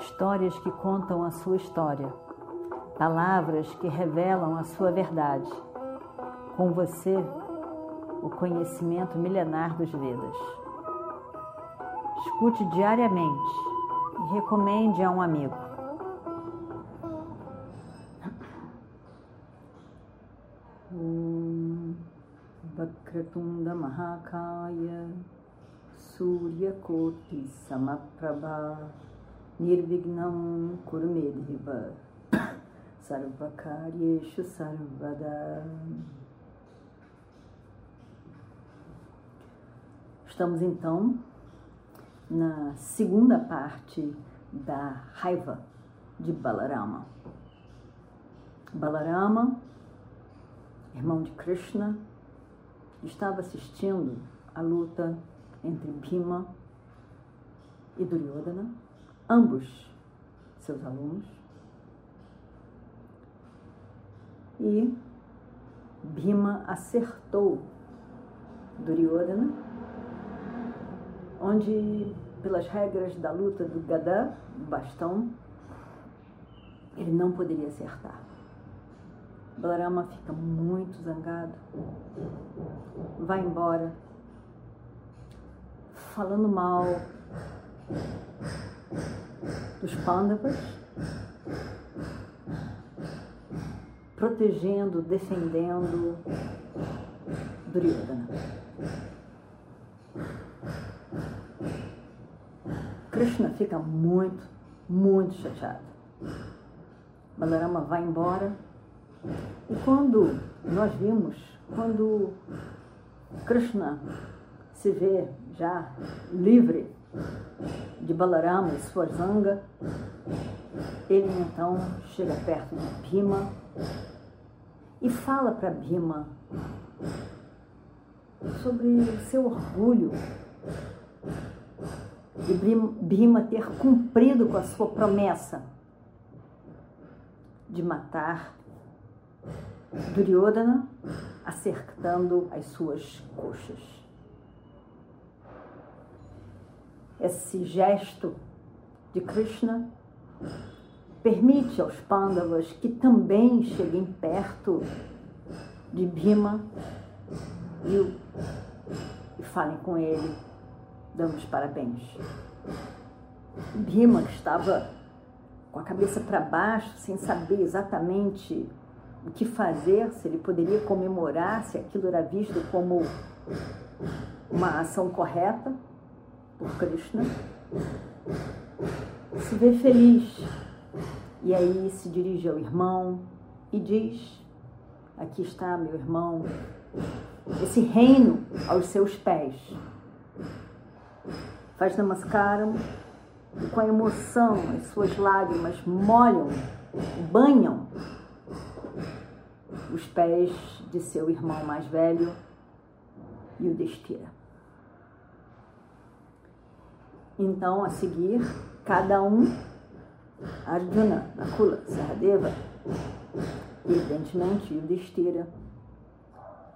Histórias que contam a sua história, palavras que revelam a sua verdade. Com você, o conhecimento milenar dos Vedas. Escute diariamente e recomende a um amigo. Surya Koti Samaprabha Nirvignam Kurumedhiva Sarvakaryeshu Sarvada Estamos então na segunda parte da raiva de Balarama. Balarama, irmão de Krishna, estava assistindo a luta entre Bhima e Duryodhana, ambos seus alunos. E Bhima acertou Duryodhana onde, pelas regras da luta do Gadá, do bastão, ele não poderia acertar. Balarama fica muito zangado, vai embora, falando mal dos Pandavas, protegendo, defendendo Duryodhana. Krishna fica muito, muito chateado. Balarama vai embora. E quando nós vimos, quando Krishna se vê já livre de Balarama e sua zanga, ele então chega perto de Bhima e fala para Bhima sobre seu orgulho de Bhima ter cumprido com a sua promessa de matar Duryodhana acertando as suas coxas. Esse gesto de Krishna permite aos Pandavas que também cheguem perto de Bhima e, e falem com ele damos parabéns. Bima estava com a cabeça para baixo, sem saber exatamente o que fazer, se ele poderia comemorar, se aquilo era visto como uma ação correta por Krishna. Se vê feliz e aí se dirige ao irmão e diz: Aqui está, meu irmão, esse reino aos seus pés faz namaskaram e com a emoção as suas lágrimas molham, banham os pés de seu irmão mais velho e o destira. Então, a seguir, cada um, Arjuna, Nakula, Sahadeva, evidentemente, o destira,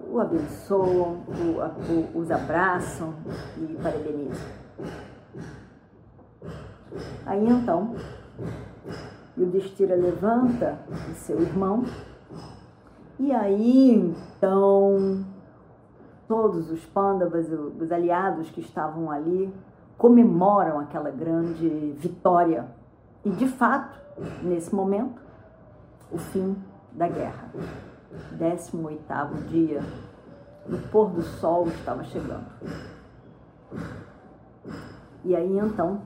o abençoam, o, o, os abraçam e parabenizam. Aí então, Yudhishthira levanta o seu irmão, e aí então todos os Pandavas, os aliados que estavam ali, comemoram aquela grande vitória. E de fato, nesse momento, o fim da guerra. 18 dia, no pôr do sol estava chegando. E aí então,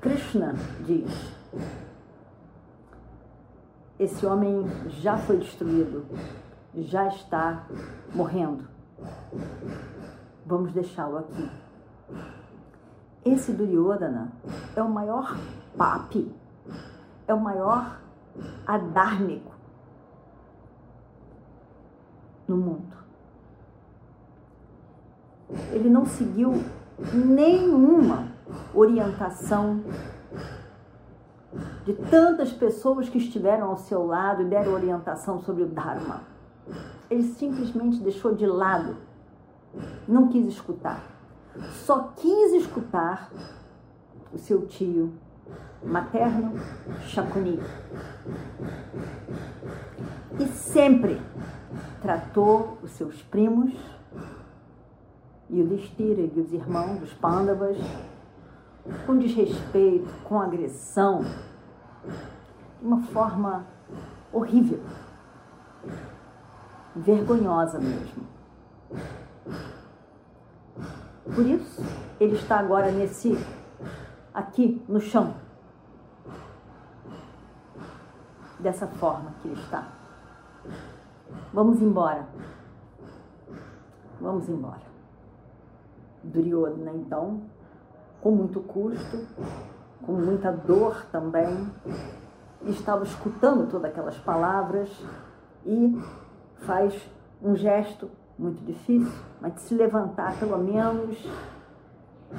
Krishna diz: esse homem já foi destruído, já está morrendo. Vamos deixá-lo aqui. Esse Duryodhana é o maior papi, é o maior adármico no mundo. Ele não seguiu nenhuma orientação de tantas pessoas que estiveram ao seu lado e deram orientação sobre o Dharma. Ele simplesmente deixou de lado, não quis escutar. Só quis escutar o seu tio materno, Shakuni. E sempre tratou os seus primos, e o Destira e os irmãos, os Pandavas, com desrespeito, com agressão, de uma forma horrível, vergonhosa mesmo. Por isso, ele está agora nesse, aqui no chão. Dessa forma que ele está. Vamos embora. Vamos embora. Duryodhana, então, com muito custo, com muita dor também, estava escutando todas aquelas palavras e faz um gesto muito difícil, mas de se levantar pelo menos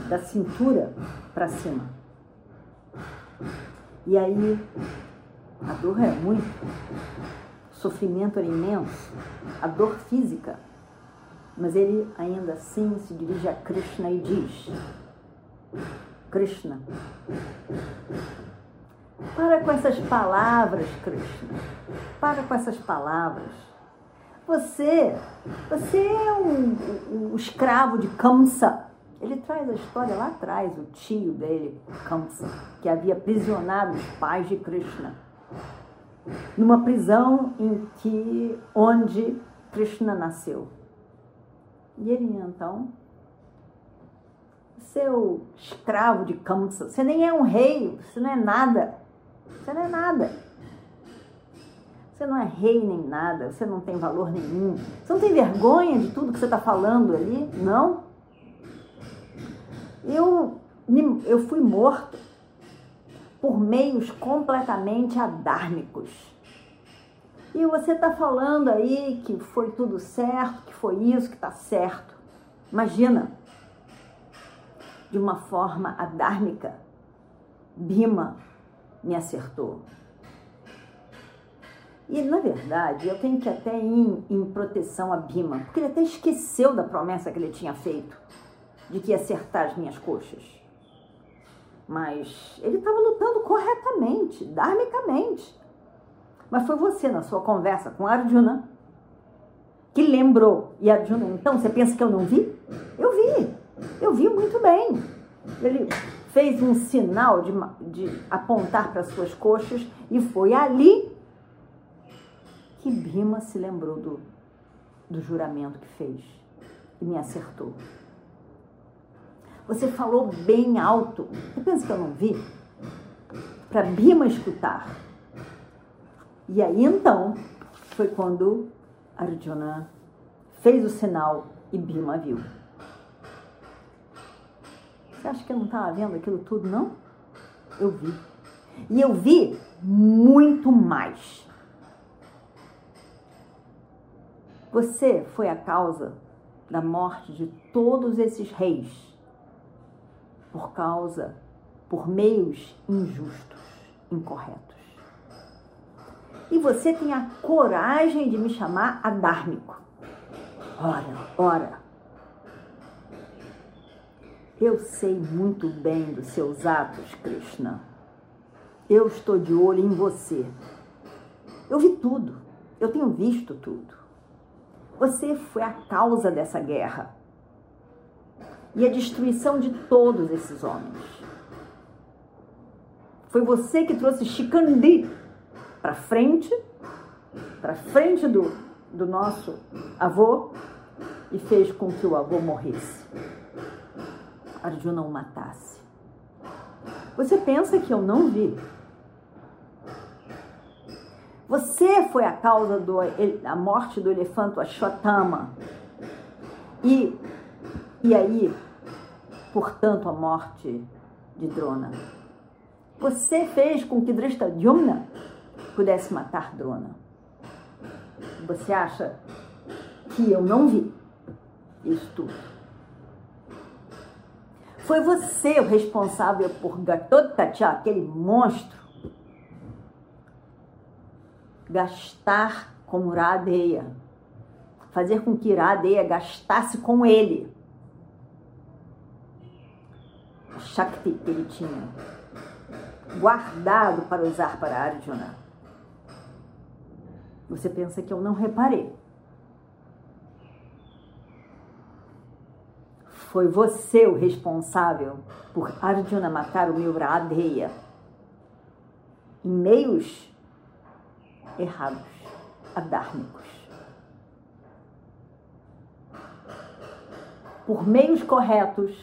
da cintura para cima. E aí a dor é muito, o sofrimento era imenso, a dor física. Mas ele ainda assim se dirige a Krishna e diz: Krishna, para com essas palavras, Krishna. Para com essas palavras. Você, você é um, um, um escravo de Kamsa. Ele traz a história lá atrás, o tio dele, Kamsa, que havia prisionado os pais de Krishna. Numa prisão em que, onde Krishna nasceu. E ele então seu escravo de Kamsa. Você nem é um rei, você não é nada. Você não é nada. Você não é rei nem nada, você não tem valor nenhum. Você não tem vergonha de tudo que você está falando ali? Não. Eu, eu fui morto por meios completamente adármicos. E você está falando aí que foi tudo certo, que foi isso que está certo. Imagina, de uma forma adármica, Bima me acertou. E, na verdade, eu tenho que até ir em, proteção a Bima, porque ele até esqueceu da promessa que ele tinha feito, de que ia acertar as minhas coxas. Mas ele estava lutando corretamente, dharmicamente. Mas foi você, na sua conversa com Arjuna, que lembrou. E Arjuna, então, você pensa que eu não vi? Eu vi, eu vi muito bem. Ele fez um sinal de, de apontar para suas coxas e foi ali que Bima se lembrou do, do juramento que fez e me acertou. Você falou bem alto. Você pensa que eu não vi? Para Bima escutar. E aí então foi quando Arjuna fez o sinal e Bima viu. Você acha que eu não estava vendo aquilo tudo, não? Eu vi. E eu vi muito mais. Você foi a causa da morte de todos esses reis por causa, por meios injustos, incorretos. E você tem a coragem de me chamar adármico. Ora, ora, eu sei muito bem dos seus atos, Krishna. Eu estou de olho em você. Eu vi tudo. Eu tenho visto tudo. Você foi a causa dessa guerra e a destruição de todos esses homens. Foi você que trouxe Shikandi para frente, para frente do, do nosso avô e fez com que o avô morresse. Arjuna o matasse. Você pensa que eu não vi? Você foi a causa da morte do elefante Ashwatthama. E, e aí, portanto, a morte de Drona. Você fez com que Drishtadyumna pudesse matar Drona. Você acha que eu não vi isso tudo? Foi você o responsável por Gatotkacha, aquele monstro, gastar com Iradeia, fazer com que Iradeia gastasse com ele a Shakti que ele tinha. guardado para usar para Arjuna. Você pensa que eu não reparei. Foi você o responsável por Arjuna matar o meu Radheya em meios errados, adármicos. Por meios corretos,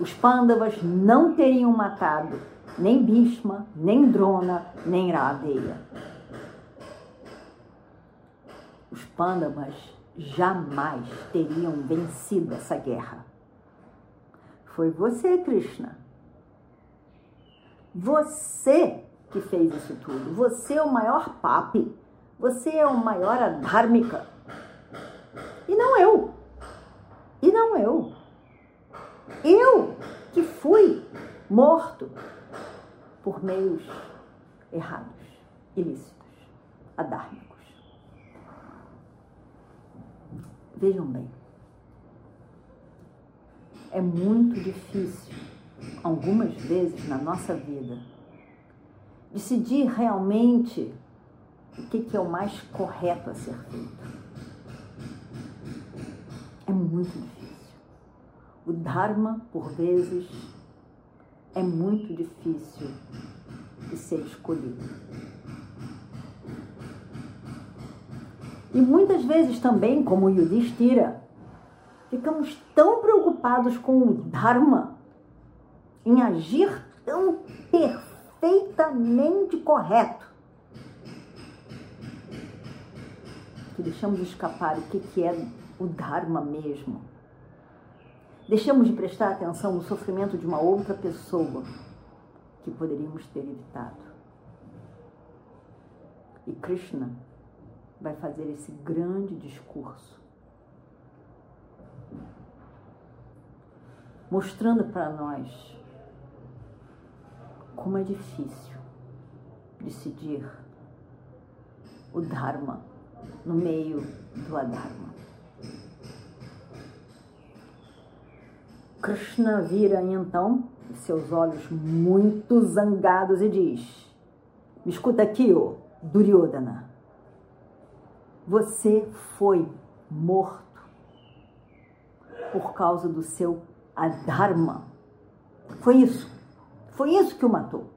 os Pandavas não teriam matado nem Bhishma, nem Drona, nem Radeya. Os Pandavas jamais teriam vencido essa guerra. Foi você, Krishna. Você que fez isso tudo. Você é o maior papi. Você é o maior adhármica. E não eu. E não eu. Eu que fui morto por meios errados, ilícitos, adármicos. Vejam bem, é muito difícil, algumas vezes na nossa vida, decidir realmente o que, que é o mais correto a ser feito. É muito difícil. O Dharma, por vezes, é muito difícil de ser escolhido. E muitas vezes também, como Yudhishthira, ficamos tão preocupados com o Dharma, em agir tão perfeitamente correto, que deixamos escapar o que é o Dharma mesmo Deixamos de prestar atenção no sofrimento de uma outra pessoa que poderíamos ter evitado. E Krishna vai fazer esse grande discurso, mostrando para nós como é difícil decidir o Dharma no meio do Adharma. Krishna vira então seus olhos muito zangados e diz: Me escuta aqui, ô Duryodhana. Você foi morto por causa do seu adharma. Foi isso. Foi isso que o matou.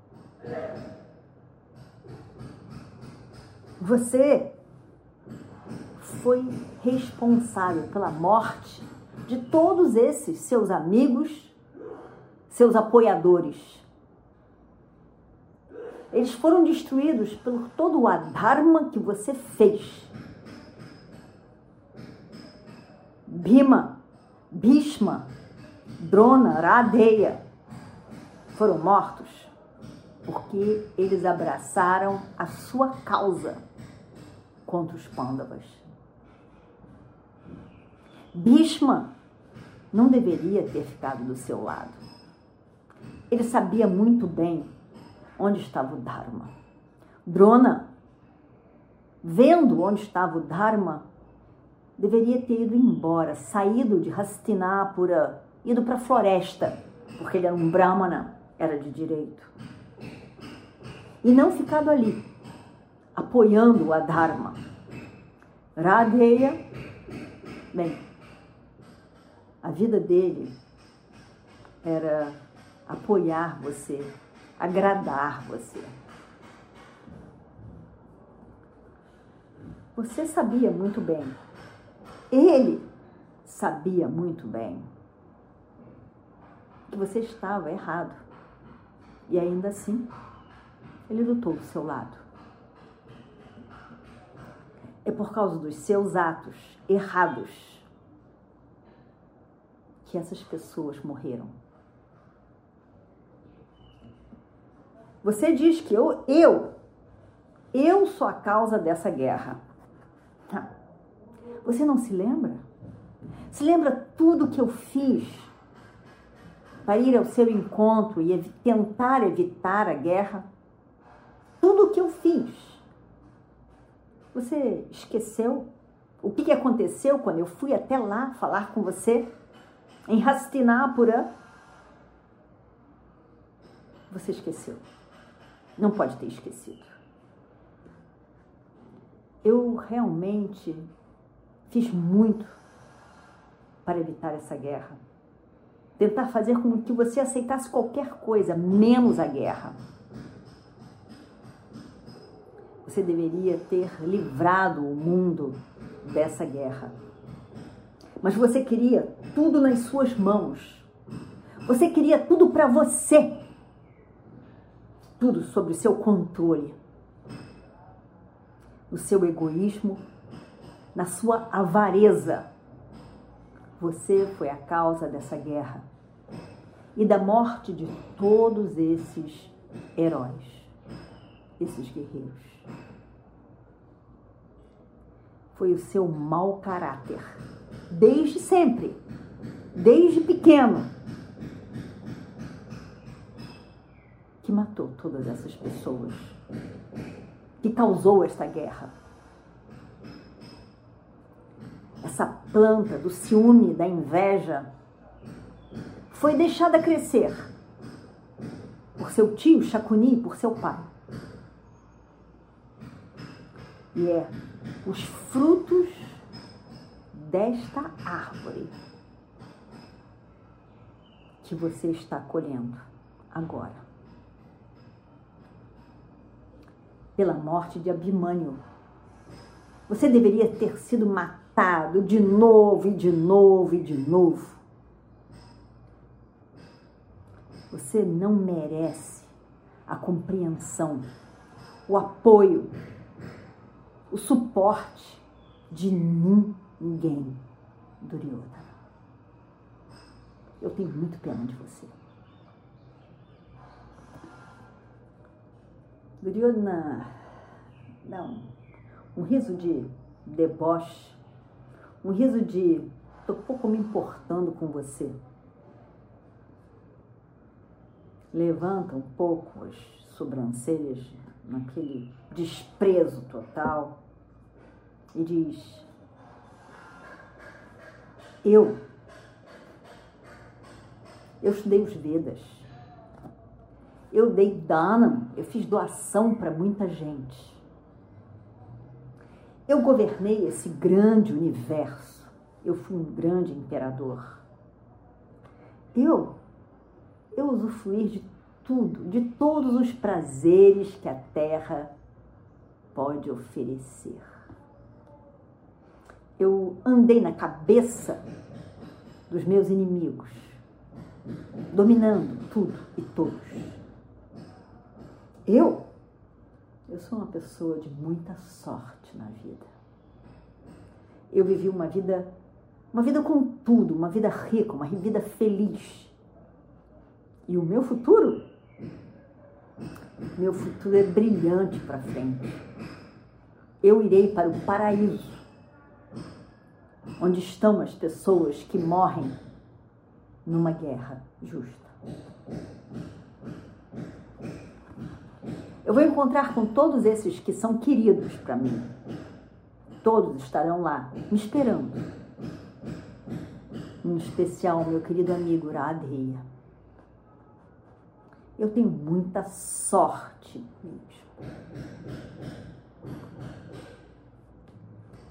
Você foi responsável pela morte de todos esses seus amigos, seus apoiadores. Eles foram destruídos por todo o adharma que você fez. Bhima, Bhishma, Drona, Radeya foram mortos porque eles abraçaram a sua causa contra os Pandavas. Bhishma não deveria ter ficado do seu lado. Ele sabia muito bem onde estava o Dharma. Drona, vendo onde estava o Dharma, deveria ter ido embora, saído de Hastinapura, ido para a floresta, porque ele era um Brahmana, era de direito. E não ficado ali, apoiando o Adharma. Radheya, bem, a vida dele era apoiar você, agradar você. Você sabia muito bem, ele sabia muito bem que você estava errado. E ainda assim, ele lutou do seu lado. É por causa dos seus atos errados que essas pessoas morreram. Você diz que eu, eu, eu sou a causa dessa guerra. Tá. Você não se lembra? Se lembra tudo que eu fiz para ir ao seu encontro e tentar evitar a guerra? Tudo o que eu fiz. Você esqueceu o que aconteceu quando eu fui até lá falar com você? em Hastinapura, Você esqueceu. Não pode ter esquecido. Eu realmente fiz muito para evitar essa guerra. Tentar fazer com que você aceitasse qualquer coisa, menos a guerra. Você deveria ter livrado o mundo dessa guerra. Mas você queria tudo nas suas mãos. Você queria tudo para você. Tudo sob seu controle. No seu egoísmo, na sua avareza. Você foi a causa dessa guerra e da morte de todos esses heróis, esses guerreiros. Foi o seu mau caráter, desde sempre, desde pequeno, que matou todas essas pessoas, que causou esta guerra. Essa planta do ciúme, da inveja, foi deixada crescer por seu tio Chacuni, por seu pai. E é os frutos desta árvore que você está colhendo agora. Pela morte de Abimânio. Você deveria ter sido matado de novo e de novo e de novo Você não merece a compreensão, o apoio, o suporte de ninguém, Duryodhana. Eu tenho muito pena de você. Duryodhana dá um, riso de deboche, um riso de estou pouco me importando com você levanta um pouco as sobrancelhas naquele desprezo total e diz: Eu, eu estudei os Vedas, eu dei dana, eu fiz doação para muita gente. Eu governei esse grande universo, eu fui um grande imperador. Eu eu usufruir de tudo, de todos os prazeres que a terra pode oferecer. Eu andei na cabeça dos meus inimigos, dominando tudo e todos. Eu, eu sou uma pessoa de muita sorte na vida. Eu vivi uma vida, uma vida com tudo, uma vida rica, uma vida feliz e o meu futuro? Meu futuro é brilhante para frente. Eu irei para o paraíso, onde estão as pessoas que morrem numa guerra justa. Eu vou encontrar com todos esses que são queridos para mim. Todos estarão lá, me esperando. Em especial, meu querido amigo Radheya. Eu tenho muita sorte mesmo.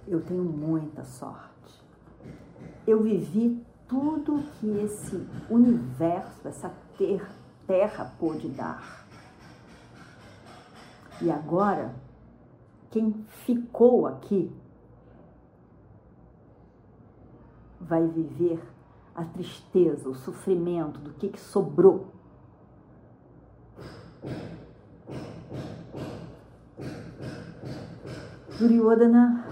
Eu tenho muita sorte. Eu vivi tudo que esse universo, essa ter, terra pôde dar. E agora, quem ficou aqui vai viver a tristeza, o sofrimento do que, que sobrou Duryodhana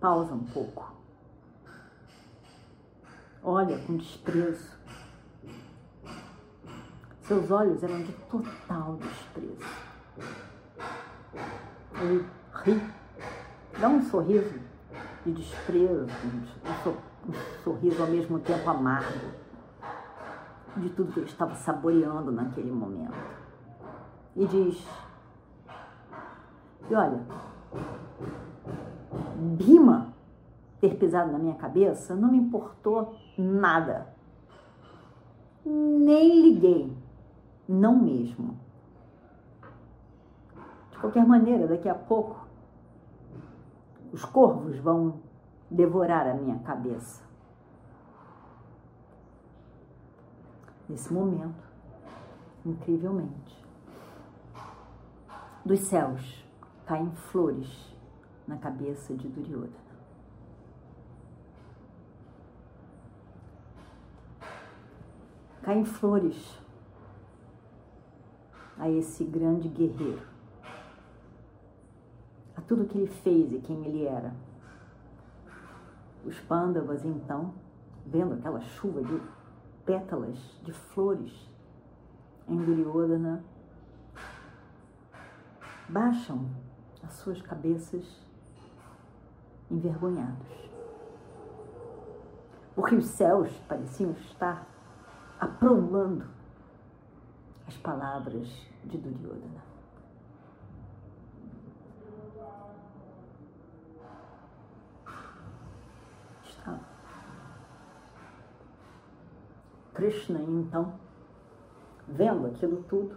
pausa um pouco. Olha com desprezo. Seus olhos eram de total desprezo. Ele ri, dá um sorriso de desprezo, um sorriso ao mesmo tempo amargo de tudo que ele estava saboreando naquele momento. E diz: E olha, Bima ter pisado na minha cabeça não me importou nada. Nem liguei. Não mesmo. De qualquer maneira, daqui a pouco, os corvos vão devorar a minha cabeça. Nesse momento, incrivelmente, dos céus caem flores na cabeça de Duryodhana. Caem flores a esse grande guerreiro, a tudo que ele fez e quem ele era. Os pândavas, então, vendo aquela chuva de pétalas de flores em Duryodhana, baixam as suas cabeças envergonhados. Porque os céus pareciam estar aprolando as palavras de Duryodhana. Está. Krishna, então, vendo aquilo tudo,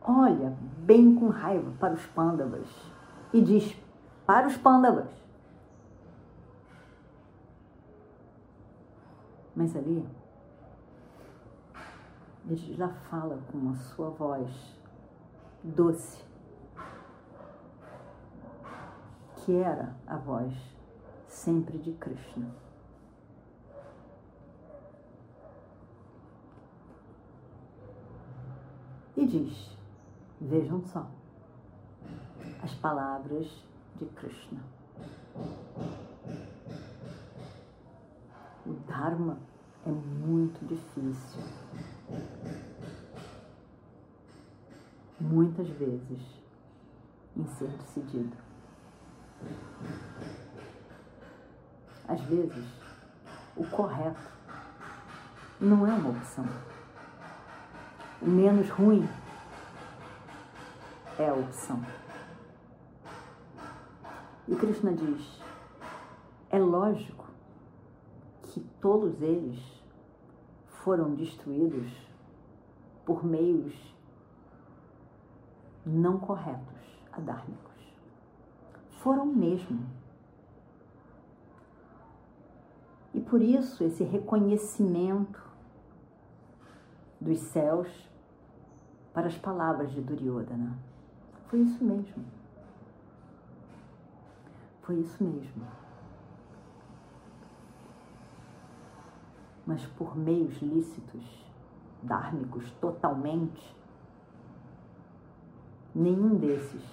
olha bem com raiva para os pândavas e diz para os pândavas. Mas ali, ele já fala com a sua voz doce, que era a voz sempre de Krishna. E diz: Vejam só as palavras de Krishna. O Dharma é muito difícil. Muitas vezes em ser decidido. Às vezes, o correto não é uma opção. O menos ruim é a opção. E Krishna diz: é lógico que todos eles foram destruídos por meios não corretos, adármicos. Foram mesmo. E por isso esse reconhecimento dos céus para as palavras de Duryodhana. Foi isso mesmo. Foi isso mesmo. Mas por meios lícitos, dármicos totalmente, nenhum desses,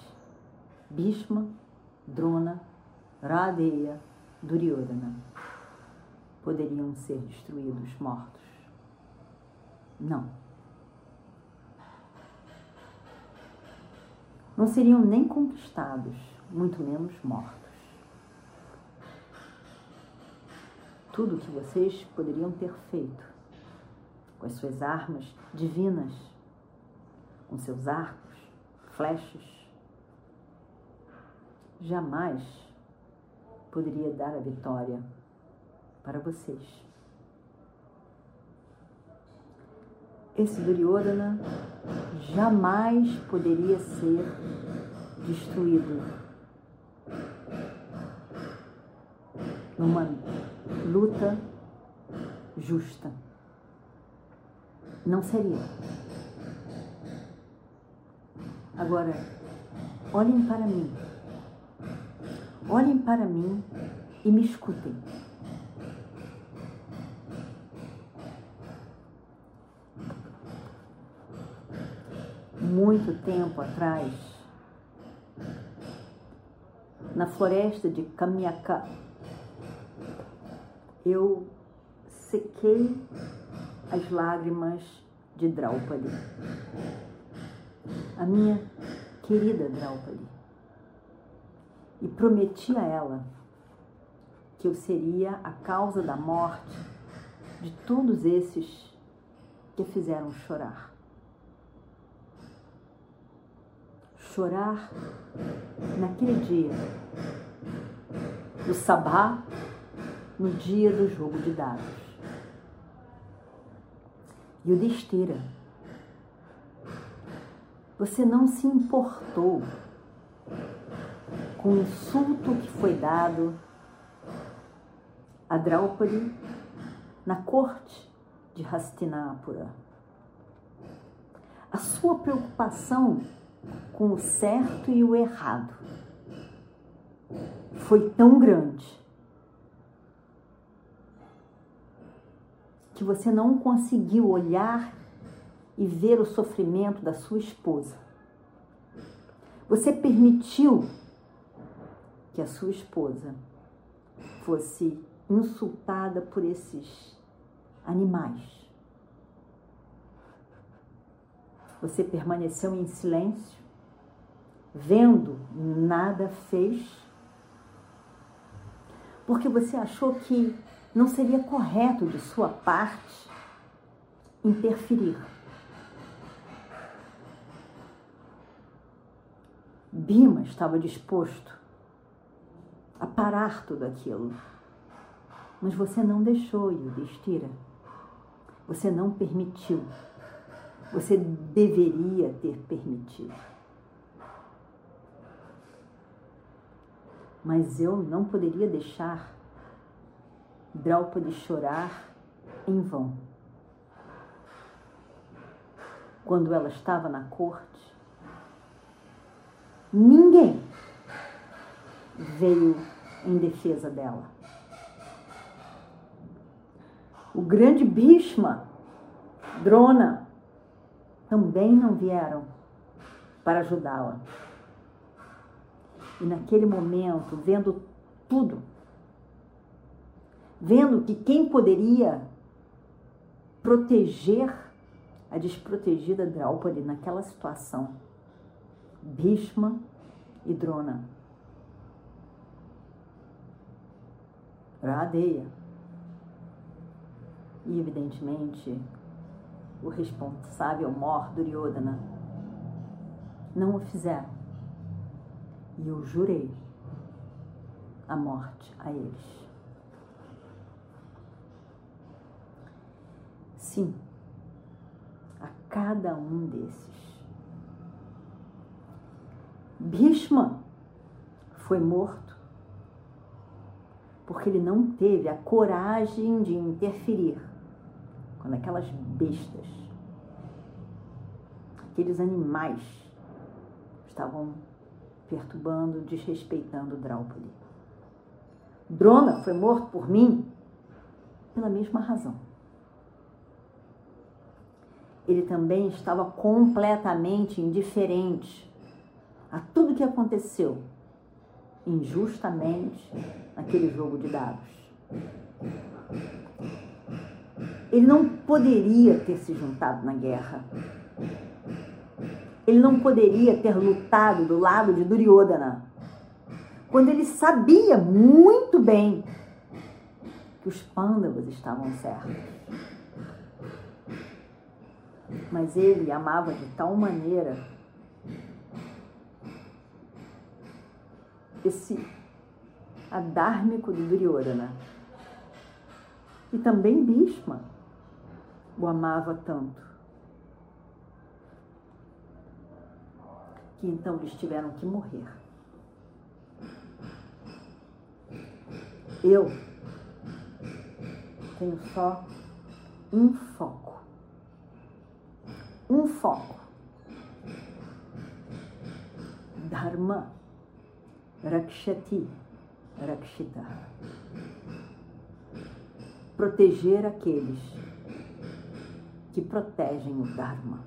Bhishma, Drona, Radeya, Duryodhana, poderiam ser destruídos, mortos. Não. Não seriam nem conquistados, muito menos mortos. Tudo o que vocês poderiam ter feito com as suas armas divinas, com seus arcos, flechas, jamais poderia dar a vitória para vocês. Esse Duryodhana jamais poderia ser destruído numa luta justa. Não seria. Agora, olhem para mim. Olhem para mim e me escutem. Muito tempo atrás, na floresta de Kamyaka, eu sequei as lágrimas de Draupadi, a minha querida Draupadi, e prometi a ela que eu seria a causa da morte de todos esses que a fizeram chorar. Chorar naquele dia, do sabá, no dia do jogo de dados. E o Destira, você não se importou com o insulto que foi dado a Draupadi na corte de Hastinapura. A sua preocupação com o certo e o errado foi tão grande que você não conseguiu olhar e ver o sofrimento da sua esposa. Você permitiu que a sua esposa fosse insultada por esses animais. Você permaneceu em silêncio, vendo, nada fez, porque você achou que não seria correto de sua parte interferir. Bima estava disposto a parar tudo aquilo. Mas você não deixou, Yudhishthira. Você não permitiu. Você deveria ter permitido. Mas eu não poderia deixar Draupadi chorar em vão. Quando ela estava na corte, ninguém veio em defesa dela. O grande Bhishma, Drona, também não vieram para ajudá-la. E naquele momento, vendo tudo, vendo que quem poderia proteger a desprotegida Draupadi naquela situação, Bhishma e Drona. Radeia. E, evidentemente, o responsável mor Duryodhana não o fizeram. E eu jurei a morte a eles. Sim, a cada um desses. Bhishma foi morto porque ele não teve a coragem de interferir quando aquelas bestas, aqueles animais estavam perturbando, desrespeitando Draupadi. Drona foi morto por mim pela mesma razão ele também estava completamente indiferente a tudo que aconteceu injustamente naquele jogo de dados. Ele não poderia ter se juntado na guerra. Ele não poderia ter lutado do lado de Duryodhana, quando ele sabia muito bem que os Pandavas estavam certos mas ele amava de tal maneira esse adármico de Duryodhana. E também Bhishma o amava tanto. Que então eles tiveram que morrer. Eu tenho só um foco um foco. Dharma Rakshati Rakshita. Proteger aqueles que protegem o Dharma.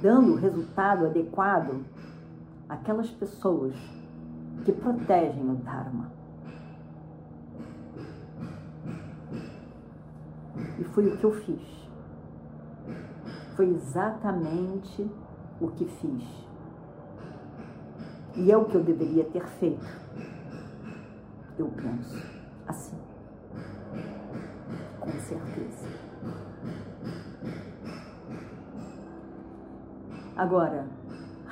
Dando o resultado adequado àquelas pessoas que protegem o Dharma. E foi o que eu fiz. Foi exatamente o que fiz. E é o que eu deveria ter feito. Eu penso assim. Com certeza. Agora,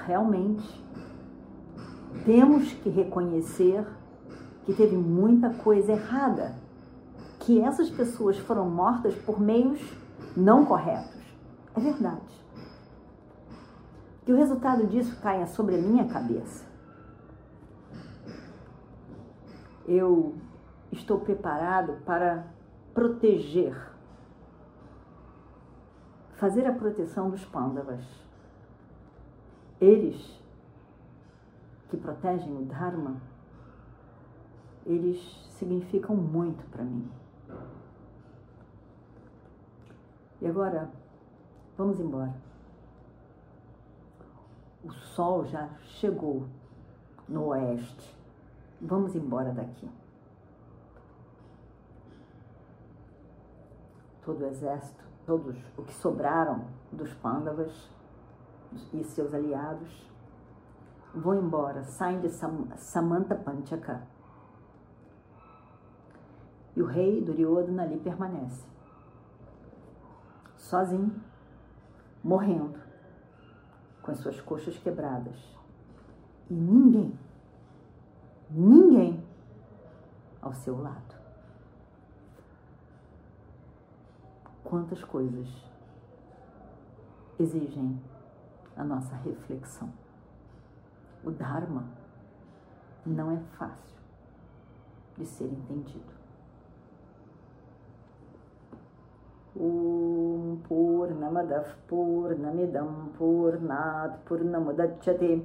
realmente, temos que reconhecer que teve muita coisa errada, que essas pessoas foram mortas por meios não corretos. É verdade. Que o resultado disso caia sobre a minha cabeça. Eu estou preparado para proteger, fazer a proteção dos pândavas. Eles que protegem o Dharma, eles significam muito para mim. E agora, vamos embora. O sol já chegou no oeste. Vamos embora daqui. Todo o exército, todos o que sobraram dos Pandavas e seus aliados, vão embora, saem de Samanta Panchaka. E o rei Duryodhana ali permanece, sozinho, morrendo, com as suas coxas quebradas. E ninguém ao seu lado. Quantas coisas exigem a nossa reflexão. O Dharma não é fácil de ser entendido. Om Purnamadav Purnamidam Purnat Purnamudachyate